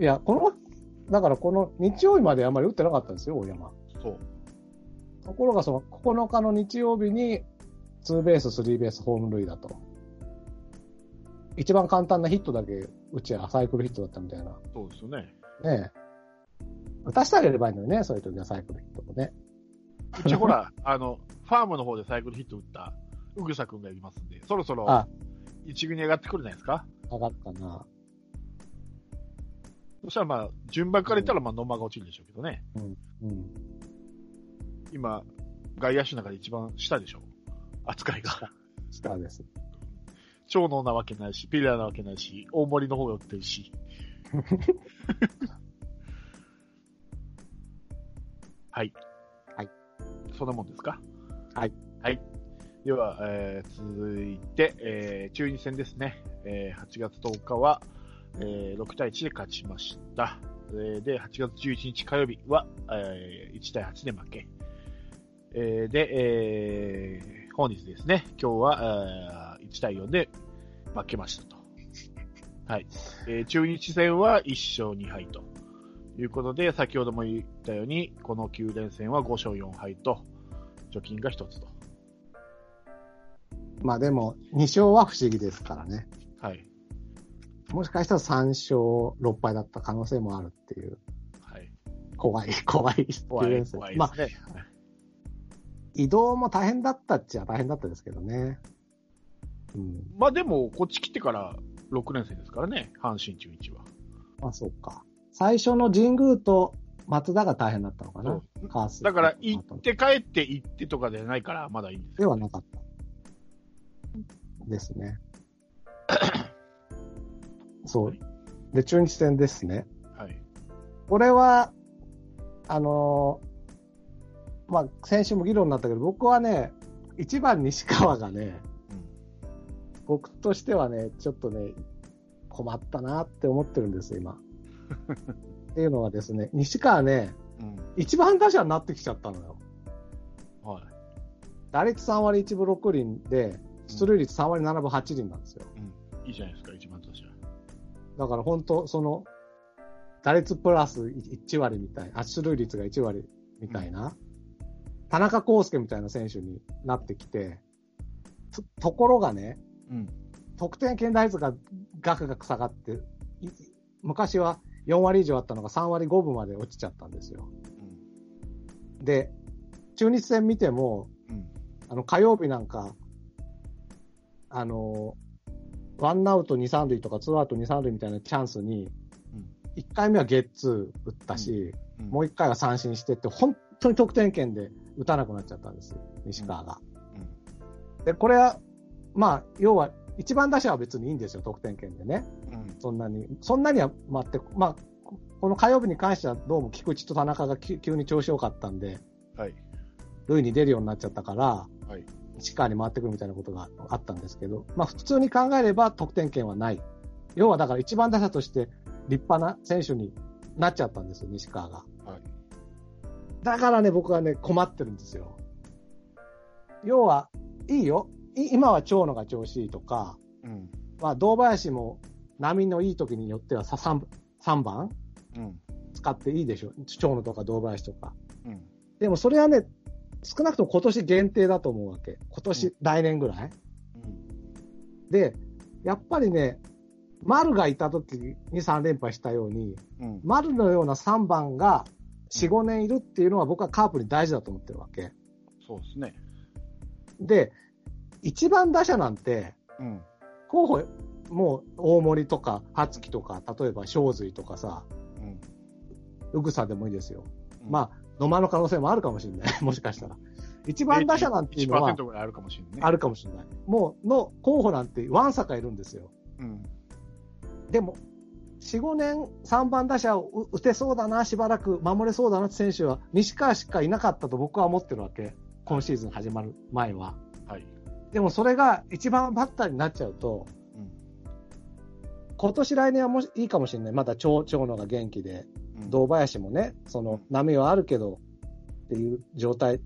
いや、この、だからこの日曜日まであんまり打ってなかったんですよ、大山。そう。ところがその9日の日曜日に、ツーベース、スリーベース、ホーム塁だと。一番簡単なヒットだけ打ちゃサイクルヒットだったみたいな。そうですよね。ねえ。打たせてあげればいいのにね、そういう時はサイクルヒットもね。うちほら、あの、ファームの方でサイクルヒット打った、うぐさくんがいますんで、そろそろあ、一軍に上がってくるんじゃないですか上がるかな。そしたらまあ、順番から言ったらまあ、野間が落ちるでしょうけどね。うん。今、外野手の中で一番下でしょ？扱いが。スターです。長野なわけないし、ピレラなわけないし、大森の方が打ってるし。はい。はい。そんなもんですか？はい。はい。では、えー続いて、えー中日戦ですね。えー8月10日は、えー6対1で勝ちました。えーで、8月11日火曜日は、えー1対8で負け。えーで、えー本日ですね、今日は、えー1対4で負けましたと。はい。えー中日戦は1勝2敗ということで、先ほども言ったように、この9連戦は5勝4敗と、貯金が1つと。まあでも、2勝は不思議ですからね。はい。もしかしたら3勝6敗だった可能性もあるっていう、はい。怖い、怖い、怖い、怖いまあ、ですね。移動も大変だったっちゃ大変だったですけどね。うん。まあでも、こっち来てから、6年生ですからね、阪神中日は。あ、そうか。最初の神宮と松田が大変だったのかなそ。カースだから、行って帰って行ってとかじゃないから、まだいいんですではなかった。ですね。そう。で、中日戦ですね。はい。これは、あのーまあ、先週も議論になったけど、僕はね、1番西川がね、僕としてはね、ちょっとね、困ったなって思ってるんですよ、今。っていうのはですね、西川ね、うん。一番打者になってきちゃったのよ。はい。打率3割1分6厘で、出塁率3割7分8厘なんですよ。うん。いいじゃないですか、一番としては。だから本当、その、打率プラス1割みたい、あ、出塁率が1割みたいな、田中康介みたいな選手になってきて、とところがね、うん。得点圏打率がガクガク下がって、い昔は4割以上あったのが3割5分まで落ちちゃったんですよ。で、中日戦見ても、うん。あの、火曜日なんか、あの、ワンアウト2、3塁とか、ツーアウト2、3塁みたいなチャンスに、1回目はゲッツー打ったし、うん。もう1回は三振してって、本当に得点圏で打たなくなっちゃったんです、西川が。で、これは、まあ、要は、一番打者は別にいいんですよ、得点圏でね。うん。そんなに。そんなには待って、まあ、ここの火曜日に関してはどうも菊池と田中が急急に調子良かったんで、はい。塁に出るようになっちゃったから、はい。西川に回ってくるみたいなことがあったんですけど、まあ普通に考えれば得点圏はない。要はだから一番打者として立派な選手になっちゃったんですよ、西川が。はい。だからね、僕はね、困ってるんですよ。要は、いいよ。い今は長野が調子いいとか、うん。まあ堂林も波のいい時によってはさ 3, 3番うん。使っていいでしょ。長野とか堂林とか。うん。でもそれはね、少なくとも今年限定だと思うわけ。今年、う来年ぐらい。うん。で、やっぱりね、丸がいた時に3連敗したように、うん。丸のような3番が4、5年いるっていうのは僕はカープに大事だと思ってるわけ。そうですね。で、1番打者なんて、うん。候補、もう大森とか、初木とか、例えば正髄とかさ、うん。うぐさでもいいですよ。うんまあ、野間の可能性もあるかもしれない。もしかしたら。1番打者なんていうのは1%ぐらいあるかもしれないね。あるかもしれない。もう、の候補なんてワンサカいるんですよ。うん。でも、4、5年3番打者を打てそうだな、しばらく守れそうだなって選手は、西川しかいなかったと僕は思ってるわけ。今シーズン始まる前は。はい。でもそれが一番バッターになっちゃうと、うん。今年来年はもしいいかもしれない。まだ長長野が元気で、うん堂林もね、その波はあるけどっていう状態、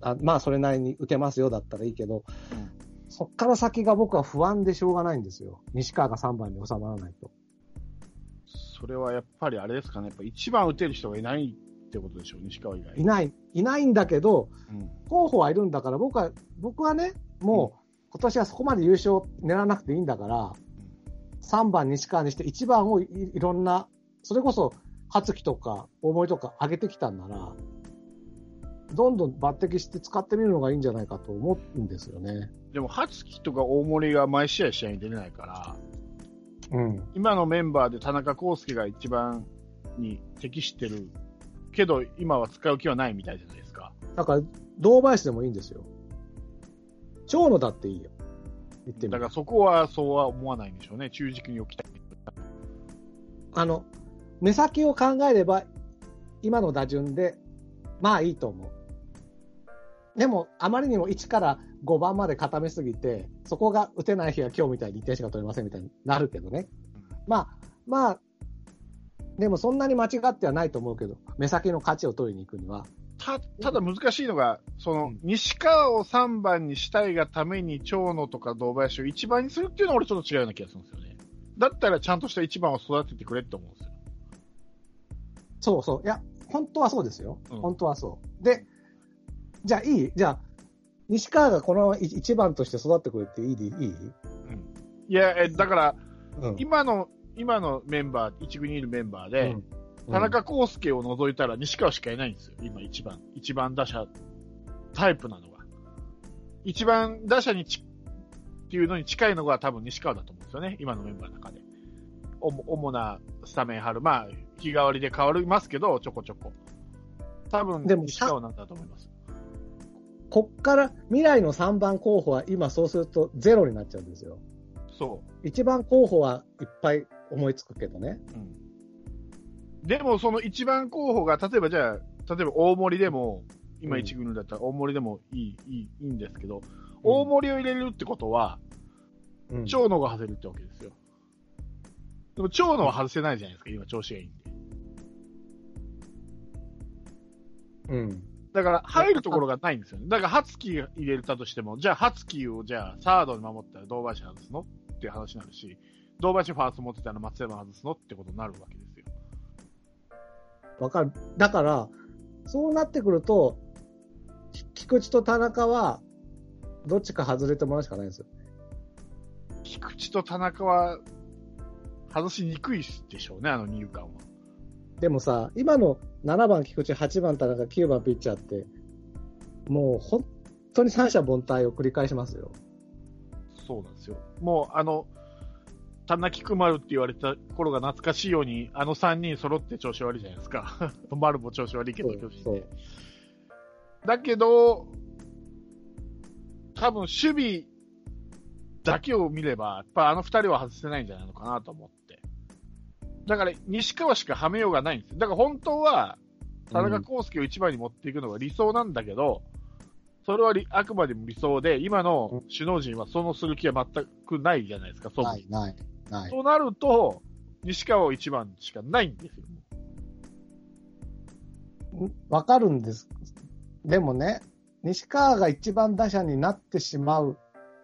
あまあそれなりに打てますよだったらいいけど、うんそっから先が僕は不安でしょうがないんですよ。西川が3番に収まらないと。それはやっぱりあれですかね。やっぱ一番打てる人がいないってことでしょう、西川以外。いない、いないんだけど、うん。候補はいるんだから、僕は、僕はね、もう今年はそこまで優勝狙わなくていいんだから、3番西川にして1番をいいろんな、それこそ、初木とか大森とか上げてきたんなら、どんどん抜擢して使ってみるのがいいんじゃないかと思うんですよね。でも、初木とか大森が毎試合試合に出れないから、うん。今のメンバーで田中康介が一番に適してるけど、今は使う気はないみたいじゃないですか。だから、堂林でもいいんですよ。長野だっていいよ。言ってみるだからそこはそうは思わないんでしょうね。中軸に置きたい。あの、目先を考えれば、今の打順で、まあいいと思う。でも、あまりにも1から5番まで固めすぎて、そこが打てない日は今日みたいに1点しか取れませんみたいになるけどね。まあ、まあ、でもそんなに間違ってはないと思うけど、目先の勝ちを取りに行くには。た、ただ難しいのが、その、うん西川を3番にしたいがために長野とか堂林を1番にするっていうのは俺ちょっと違うような気がするんですよね。だったらちゃんとした1番を育ててくれって思うんですよ。そうそう。いや、本当はそうですよ。うん本当はそう。で、じゃあいい？じゃあ、西川がこの1番として育ってくれっていいでいい？いや、え、だから、うん。今の、今のメンバー、一軍にいるメンバーで、うん田中康介を除いたら西川しかいないんですよ。今一番。一番打者タイプなのが。一番打者にちっていうのに近いのが多分西川だと思うんですよね、今のメンバーの中で。おも主なスタメン張る。まあ、日替わりで変わりますけど、ちょこちょこ。多分、でも西川なんだと思います。こっから未来の3番候補は今そうするとゼロになっちゃうんですよ。そ1番候補はいっぱい思いつくけどね。う。うん。でも、その一番候補が、例えばじゃあ、例えば大森でも、今うん一軍だったら大森でもいい、いい、いいんですけど、大森を入れるってことは、うん長野が外れるってわけですよ。でも長野は外せないじゃないですか、今調子がいいんで。うん。だから入るところがないんですよね。だから、ハツキー入れたとしても、じゃあ、ハツキーをじゃあ、サードに守ったら堂林外すのっていう話になるし、堂林ファースト持ってたら松山外すのってことになるわけですよ。わかる。だから、そうなってくると、き菊池と田中は、どっちか外れてもらうしかないんですよ。菊池と田中は、外しにくいでしょうね、あの二遊間は。でもさ、今の7番菊池、8番田中、9番ピッチャーって、もう本当に三者凡退を繰り返しますよ。そうなんですよ。もう、あの、田中丸って言われた頃が懐かしいように、あの3人揃って調子悪いじゃないですか。丸も調子悪いけど、巨人。だけど、多分守備だけを見れば、やっぱあの2人は外せないんじゃないのかなと思って。だから、西川しかはめようがないんですよ。だから本当は、田中康介を一番に持っていくのが理想なんだけど、それはりあくまでも理想で、今の首脳陣はそのする気は全くないじゃないですか、そうない、ない、ない。となると、西川を一番しかないんですよ。わかるんです。でもね、西川が一番打者になってしまう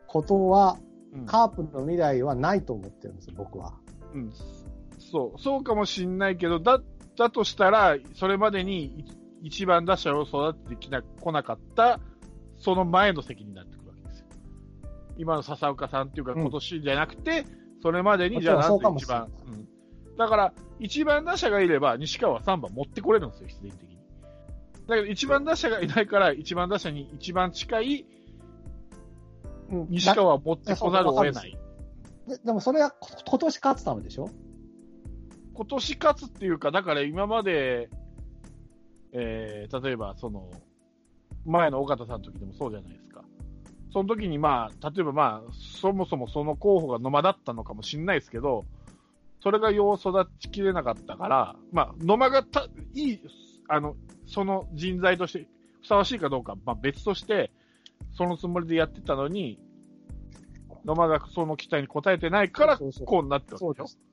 ことは、うんカープの未来はないと思ってるんですよ、僕は。うん、そう、そうかもしんないけど、だ、だとしたら、それまでにい一番打者を育ててきな、来なかった、その前の責任になってくるわけですよ。今の笹岡さんっていうか、うん今年じゃなくて、それまでに、じゃあ、なんで一番、うん。だから、一番打者がいれば、西川は3番持ってこれるんですよ、必然的に。だけど、一番打者がいないから、一番打者に一番近いうん西川は持ってこざるを得ない。ででもそれはこ今年勝つためでしょ？今年勝つっていうか、だから今まで、えー、例えばその、前の尾形さんの時でもそうじゃないですか。その時にまあ、例えばまあ、そもそもその候補が野間だったのかもしれないですけど、それがよう育ちきれなかったから、まあ、野間がた、いい、あの、その人材としてふさわしいかどうか、まあ別として、そのつもりでやってたのに、野間がその期待に応えてないから、こうなってるわけでしょ。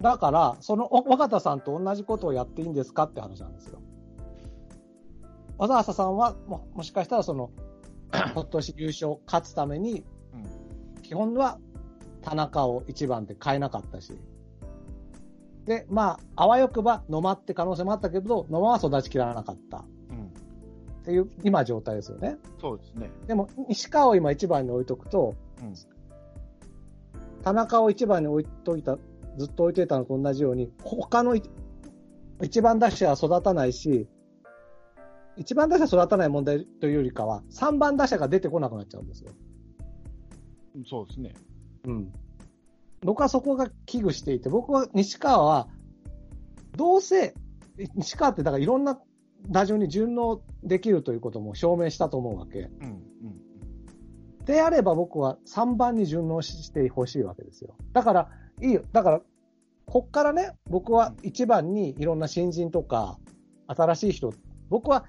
だから、そのお若田さんと同じことをやっていいんですかって話なんですよ。小沢さんはももしかしたらその、今年優勝勝つために、うん基本は田中を一番で変えなかったし。で、まあ、あわよくば野間って可能性もあったけど、野間は育ちきらなかったうん。っていう今状態ですよね。そうですね。でも、西川を今一番に置いとくと、うん。田中を一番に置いといた、ずっと置いといたのと同じように、他のい一番打者は育たないし、一番打者育たない問題というよりかは、三番打者が出てこなくなっちゃうんですよ。そうですね。うん。僕はそこが危惧していて、僕は西川は、どうせ、西川ってだからいろんな打順に順応できるということも証明したと思うわけ。うん。うん。であれば僕は3番に順応してほしいわけですよ。だから、いいよ。だから、こっからね、僕は1番にいろんな新人とか、新しい人、僕は、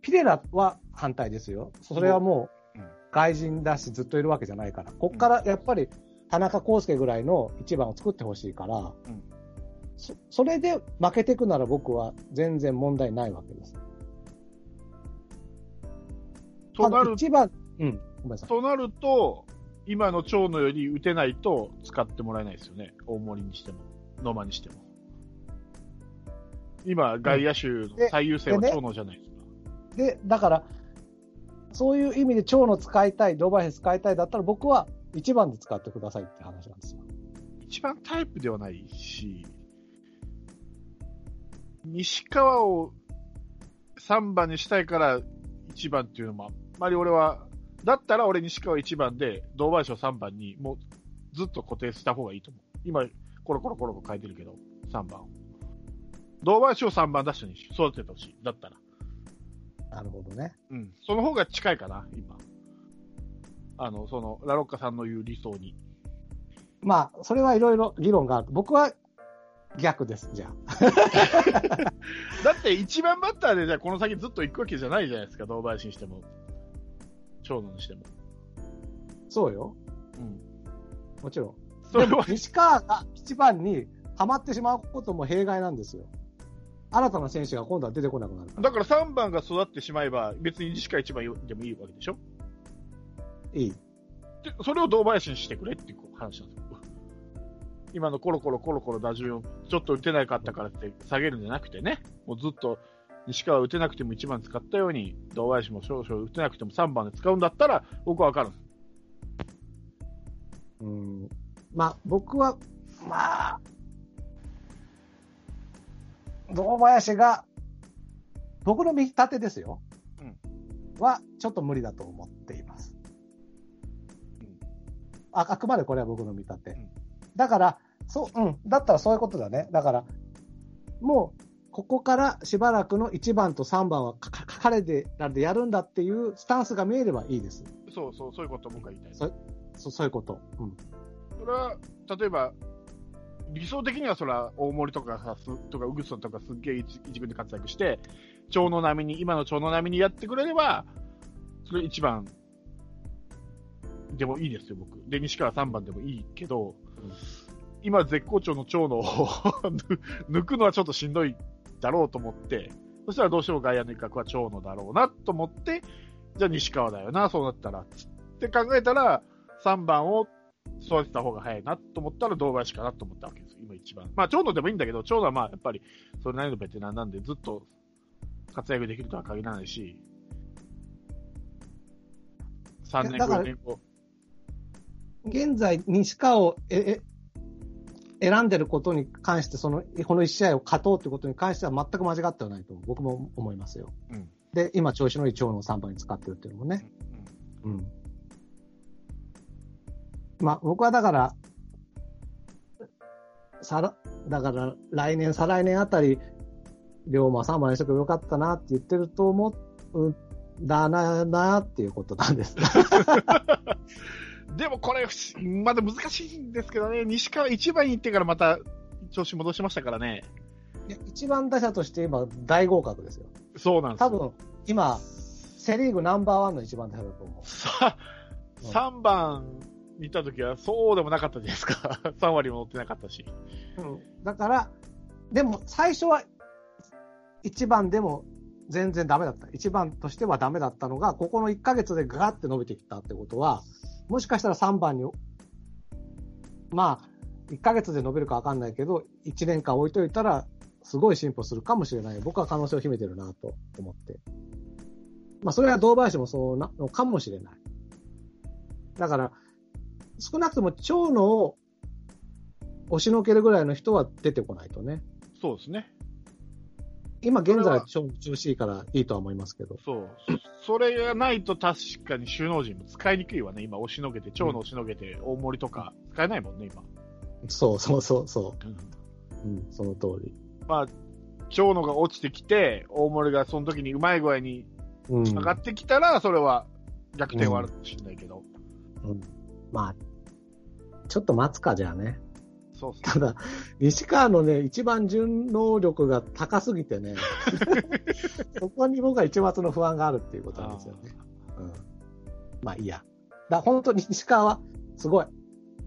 ピレラは反対ですよ。それはもううん、外人だしずっといるわけじゃないから。こっからやっぱり、田中康介ぐらいの1番を作ってほしいから、うんそそれで負けていくなら僕は全然問題ないわけです。となる、1番、うん。となると、今の長野より打てないと使ってもらえないですよね。大森にしても、野間にしても。今、外野手の最優先はでで長野じゃないですか。で、だから、そういう意味で長野使いたい、ドバイス使いたいだったら僕は1番で使ってくださいって話なんですよ。一番タイプではないし、西川を3番にしたいから1番っていうのもあんまり俺は、だったら俺西川1番で、堂林を3番に、もうずっと固定した方がいいと思う。今、コロコロコロコロ変えてるけど、3番を。堂林を3番出しに育ててほしい。だったら。なるほどね。うん。その方が近いかな、今。あの、その、ラロッカさんの言う理想に。まあ、それはいろいろ議論がある。僕は逆です、じゃあ。だって一番バッターでじゃあこの先ずっと行くわけじゃないじゃないですか、堂林にしても。長野にしても。そうよ。うん。もちろん。それは、西川が一番にはまってしまうことも弊害なんですよ。新たな選手が今度は出てこなくなるから。だから3番が育ってしまえば、別に西川1番でもいいわけでしょ？いい。で、それを堂林にしてくれっていう話なんですよ。今のコロコロコロコロ打順をちょっと打てなかったからって下げるんじゃなくてね、もうずっと西川打てなくても1番使ったように、堂林も少々打てなくても3番で使うんだったら、僕はわかる。うん。まあ、僕は、まあ、堂林が、僕の見立てですよ。は、ちょっと無理だと思っています。うんああくまでこれは僕の見立て。んだから、そう、うん。だったらそういうことだね。だから、もう、ここからしばらくの1番と3番はかか彼でなんでやるんだっていうスタンスが見えればいいです。そうそう、そういうことを僕は言いたい。そそそういうこと。うん。それは、例えば、理想的にはそれは大森とかさ、すとかウグソンとかすっげえ一一軍で活躍して、長野並みに、今の長野並みにやってくれれば、それ一番でもいいですよ、僕。で、西川3番でもいいけど、うん今絶好調の長野を 抜くのはちょっとしんどいだろうと思って、そしたらどうしても外野の一角は長野だろうなと思って、じゃあ西川だよな、そうなったら。つって考えたら、3番を育てた方が早いなと思ったら堂林かなと思ったわけですよ、今一番。まあ、長野でもいいんだけど、長野はまあ、やっぱり、それなりのベテランなんで、ずっと活躍できるとは限らないし、3年後、だから4年後。現在、西川をええ選んでることに関して、その、この1試合を勝とうということに関しては全く間違ってはないと僕も思いますよ。うんで、今、調子のいい長野を3番に使ってるっていうのもね。うん。まあ、僕はだから、さら、だから、来年、再来年あたり、龍馬3番にしとけばよかったなって言ってると思うんだな、なっていうことなんです。でもこれ、まだ難しいんですけどね、西川1番に行ってからまた調子戻しましたからね。いや一番打者として今、大合格ですよ。そうなんですよ。多分、今、セリーグナンバーワンの一番打者だと思さうん3番にいた時はそうでもなかったじゃないですか？3割も乗ってなかったし。う。だから、でも最初は1番でも全然ダメだった。1番としてはダメだったのが、ここの1ヶ月でガーって伸びてきたってことは、もしかしたら3番に、まあ、1ヶ月で伸びるかわかんないけど、1年間置いといたら、すごい進歩するかもしれない。僕は可能性を秘めてるなと思って。まあ、それは堂林もそうなのかもしれない。だから、少なくとも長野を押しのけるぐらいの人は出てこないとね。そうですね。今現在はは調調子いいからいいとは思いますけど。そう。それがないと確かに首脳陣も使いにくいわね。今押しのけて、長野押しのけて、大森とか使えないもんね、今。そうそうそうそう。うん、その通り。まあ、長野が落ちてきて、大森がその時にうまい具合にうん。上がってきたら、それは逆転はあるかもしれないけど。うんまあ、ちょっと待つかじゃあね。そうっすね。ただ、西川のね、一番順能力が高すぎてね、そこに僕は一末の不安があるっていうことなんですよね。うん。まあいいや。だ本当に西川はすごい。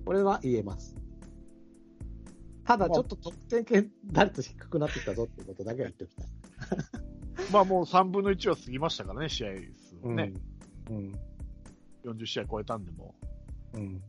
これは言えます。ただちょっと得点圏打率低くなってきたぞっていうことだけは言っておきたい。まあもう3分の1は過ぎましたからね、試合数はね。うん。40試合超えたんでも。うん。